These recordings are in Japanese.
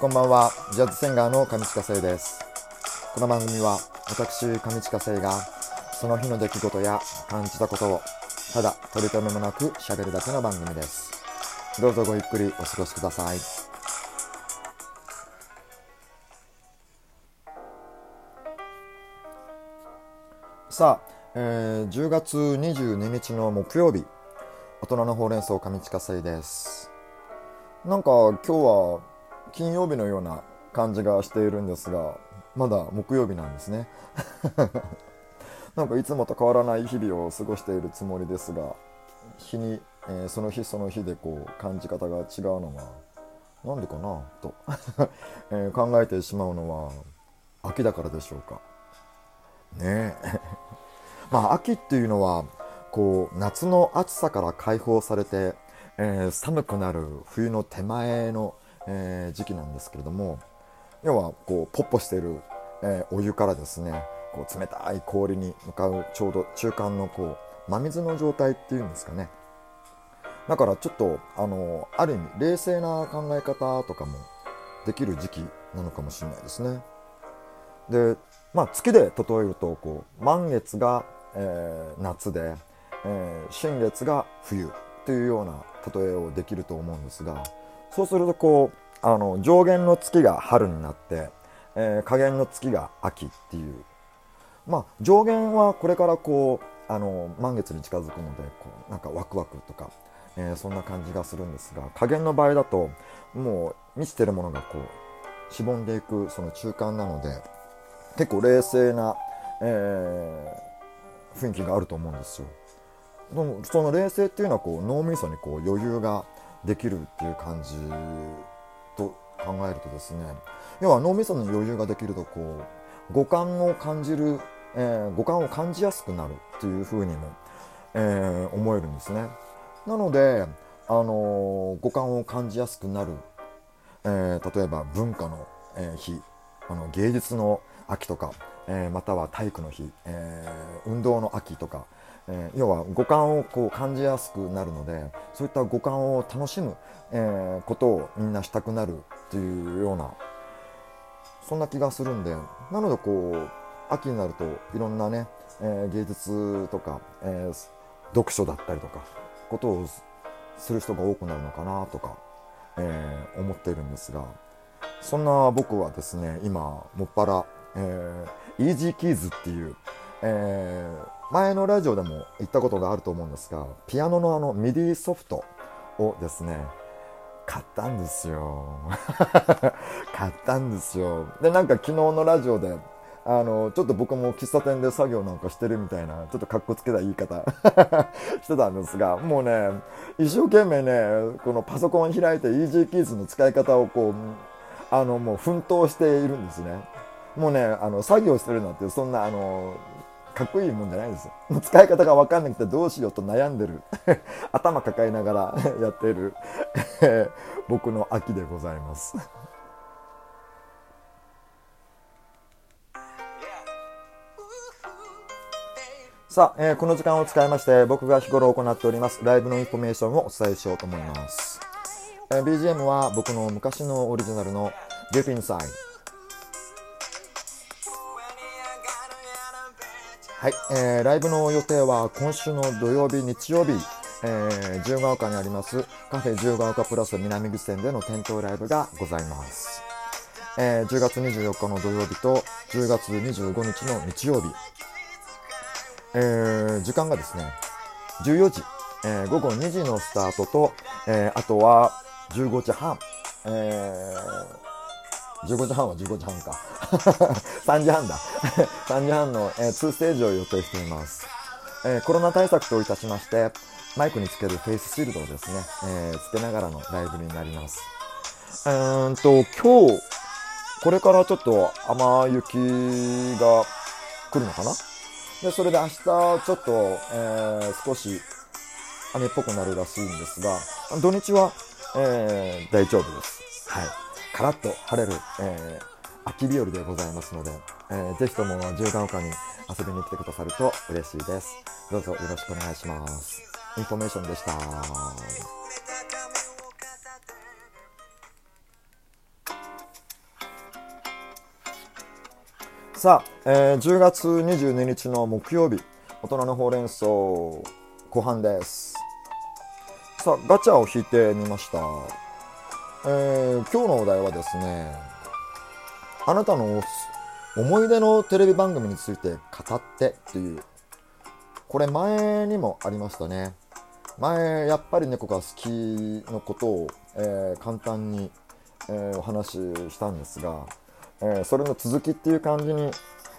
こんばんは、ジャズシンガーの上近生です。この番組は私、上近生がその日の出来事や感じたことをただ取り留めもなく喋るだけの番組です。どうぞごゆっくりお過ごしください。さあ、えー10月22日の木曜日、大人のほうれん草上近生です。なんか今日は金曜日のような感じがしているんですが、まだ木曜日なんですね。なんかいつもと変わらない日々を過ごしているつもりですが、日に、えーその日その日でこう感じ方が違うのは、なんでかなと、え考えてしまうのは、秋だからでしょうか。ねえ。まあ秋っていうのは、こう夏の暑さから解放されて、えー寒くなる冬の手前の、えー時期なんですけれども要はこうポッポしている、えーお湯からですねこう冷たい氷に向かうちょうど中間のこう真水の状態っていうんですかね。だからちょっとあのある意味冷静な考え方とかもできる時期なのかもしれないですね。でまあ月で例えるとこう満月が、えー夏で、えー新月が冬というような例えをできると思うんですがそうするとこうあの上限の月が春になって、えー下限の月が秋っていうまあ上限はこれからこうあの満月に近づくのでこうなんかワクワクとか、えーそんな感じがするんですが下限の場合だともう満ちてるものがこうしぼんでいくその中間なので結構冷静な、えー雰囲気があると思うんですよ。その冷静っていうのはこう脳みそにこう余裕ができるっていう感じと考えるとですね要は脳みそに余裕ができるとこう五感を感じる、えー五感を感じやすくなるっていうふうにも、えー思えるんですね。なので、あのー五感を感じやすくなる、えー例えば文化の、えー日あの芸術の秋とか、えまたは体育の日、えー運動の秋とか、えー要は五感をこう感じやすくなるのでそういった五感を楽しむ、えーことをみんなしたくなるっていうようなそんな気がするんでなのでこう秋になるといろんなね、えー芸術とか、えー読書だったりとかことをする人が多くなるのかなとか、えー思ってるんですがそんな僕はですね今もっぱら、えー、 EZkeys っていう、えー前のラジオでも言ったことがあると思うんですがピアノのあのミディソフトをですね買ったんですよ。買ったんですよ。でなんか昨日のラジオであのちょっと僕も喫茶店で作業なんかしてるみたいなちょっとかっこつけた言い方 してたんですがもうね一生懸命ねこのパソコン開いて EG キーズの使い方をこうあのもう奮闘しているんですね。もうねあの作業してるなんてそんなあのかっこいいもんじゃないです。よ もう使い方が分かんなくてどうしようと悩んでる。頭抱えながら やってる。僕の秋でございます。さあ、えーこの時間を使いまして僕が日頃行っておりますライブのインフォメーションをお伝えしようと思います、えー BGM は僕の昔のオリジナルの Get Inside はい、えーライブの予定は今週の土曜日、日曜日、えー、自由が丘にありますカフェ自由が丘プラス南口店での店頭ライブがございます。えー10月24日の土曜日と10月25日の日曜日、えー時間がですね、14時、えー午後2時のスタートと、えーあとは15時半、えー15時半は15時半か。3時半だ。3時半の、えー2ステージを予定しています。えーコロナ対策といたしまして、マイクにつけるフェイスシールドをですね、えーつけながらのライブになります。うんと、今日、これからちょっと雨雪が来るのかな？で、それで明日ちょっと、えー少し雨っぽくなるらしいんですが、土日は、えー大丈夫です。はい。カラッと晴れる、えー、秋日和でございますので、えー、ぜひとも十段丘に遊びに来てくださると嬉しいです。どうぞよろしくお願いします。インフォメーションでした。さあ、えー、10月22日の木曜日、大人のほうれん草後半です。さあ、ガチャを引いてみました。えー、今日のお題はですね、あなたの思い出のテレビ番組について語ってっていう、これ前にもありましたね。前、やっぱり猫が好きのことを、えー、簡単に、えー、お話ししたんですが、えー、それの続きっていう感じに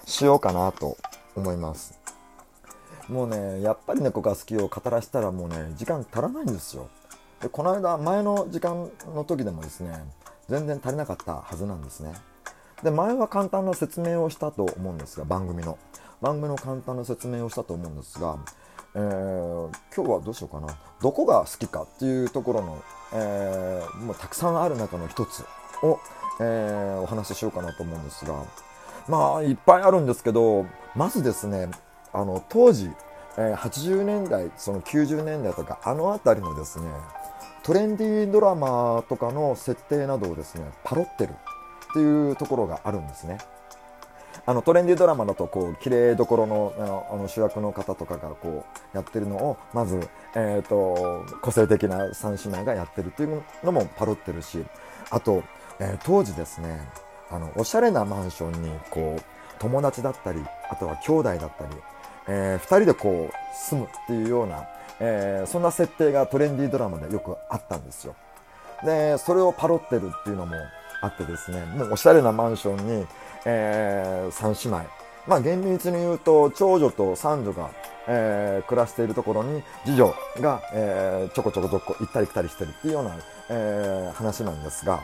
しようかなと思いますもうねやっぱり猫が好きを語らせたらもうね時間足らないんですよでこの間前の時間の時でもですね全然足りなかったはずなんですね。で前は簡単な説明をしたと思うんですが番組の。番組の簡単な説明をしたと思うんですが、えー、今日はどうしようかな。どこが好きかっていうところの、えー、もうたくさんある中の一つをえー、お話ししようかなと思うんですがまあいっぱいあるんですけどまずですねあの当時、え、80年代その90年代とかあの辺りのですねトレンディードラマとかの設定などをですねパロってるっていうところがあるんですね。あのトレンディードラマだとこう綺麗どころのあの主役の方とかがこうやってるのをまず、えーと個性的な三姉妹がやってるっていうのもパロってるしあとえー、当時ですねあのおしゃれなマンションにこう友達だったりあとは兄弟だったり、えー、2人でこう住むっていうような、えー、そんな設定がトレンディードラマでよくあったんですよ。でそれをパロってるっていうのもあってですねもうおしゃれなマンションに、えー、3姉妹。まあ厳密に言うと長女と三女が、えー、暮らしているところに次女が、えー、ちょこちょこどっこ行ったり来たりしてるっていうような、えー、話なんですが。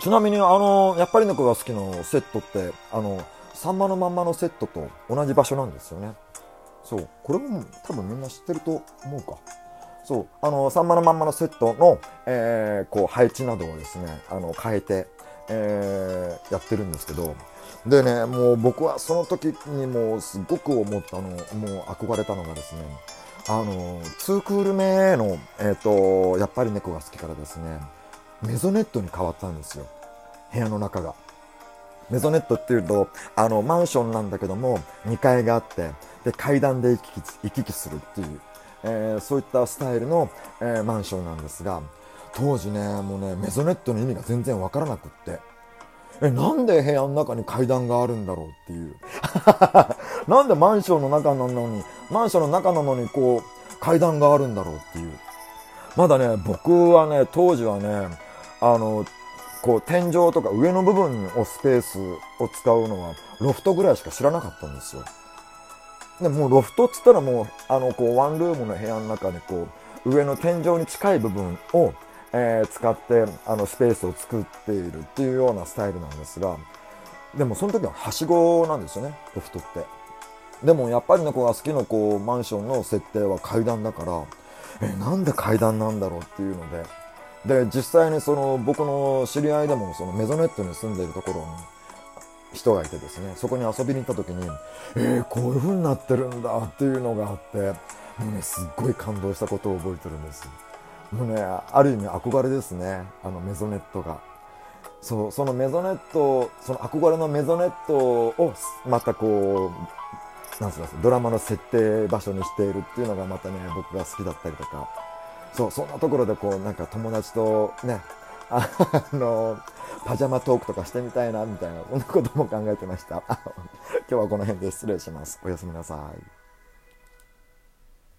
ちなみにあのやっぱり猫が好きのセットってあのサンマのまんまのセットと同じ場所なんですよね。そう。これも多分みんな知ってると思うか。そう。あのサンマのまんまのセットの、えー、こう配置などをですねあの変えて、えー、やってるんですけど。でねもう僕はその時にもうすごく思ったのもう憧れたのがですねあの2クール目の、えーとやっぱり猫が好きからですねメゾネットに変わったんですよ。部屋の中が。メゾネットっていうとあのマンションなんだけども2階があってで階段で行き来行き来するっていう、えー、そういったスタイルの、えー、マンションなんですが当時ねもうねメゾネットの意味が全然わからなくって。えなんで部屋の中に階段があるんだろうっていう。なんでマンションの中なのにマンションの中なのにこう階段があるんだろうっていう。まだね僕はね当時はねあのこう天井とか上の部分をスペースを使うのはロフトぐらいしか知らなかったんですよ。でもうロフトっつったらもうあのこうワンルームの部屋の中にこう上の天井に近い部分を、えー、使ってあのスペースを作っているっていうようなスタイルなんですがでもその時ははしごなんですよねロフトって。でもやっぱり猫が好きのこうマンションの設定は階段だからえなんで階段なんだろうっていうのでで実際にその僕の知り合いでもそのメゾネットに住んでいるところに人がいてですねそこに遊びに行った時にえー、こういう風になってるんだっていうのがあってもうねすっごい感動したことを覚えてるんです。もうねある意味憧れですねあのメゾネットが。そうそのメゾネットその憧れのメゾネットをまたこうなんすかドラマの設定場所にしているっていうのがまたね僕が好きだったりとか。そうそんなところでこうなんか友達とねあのパジャマトークとかしてみたいなみたいなそんなことも考えてました。今日はこの辺で失礼します。おやすみなさい。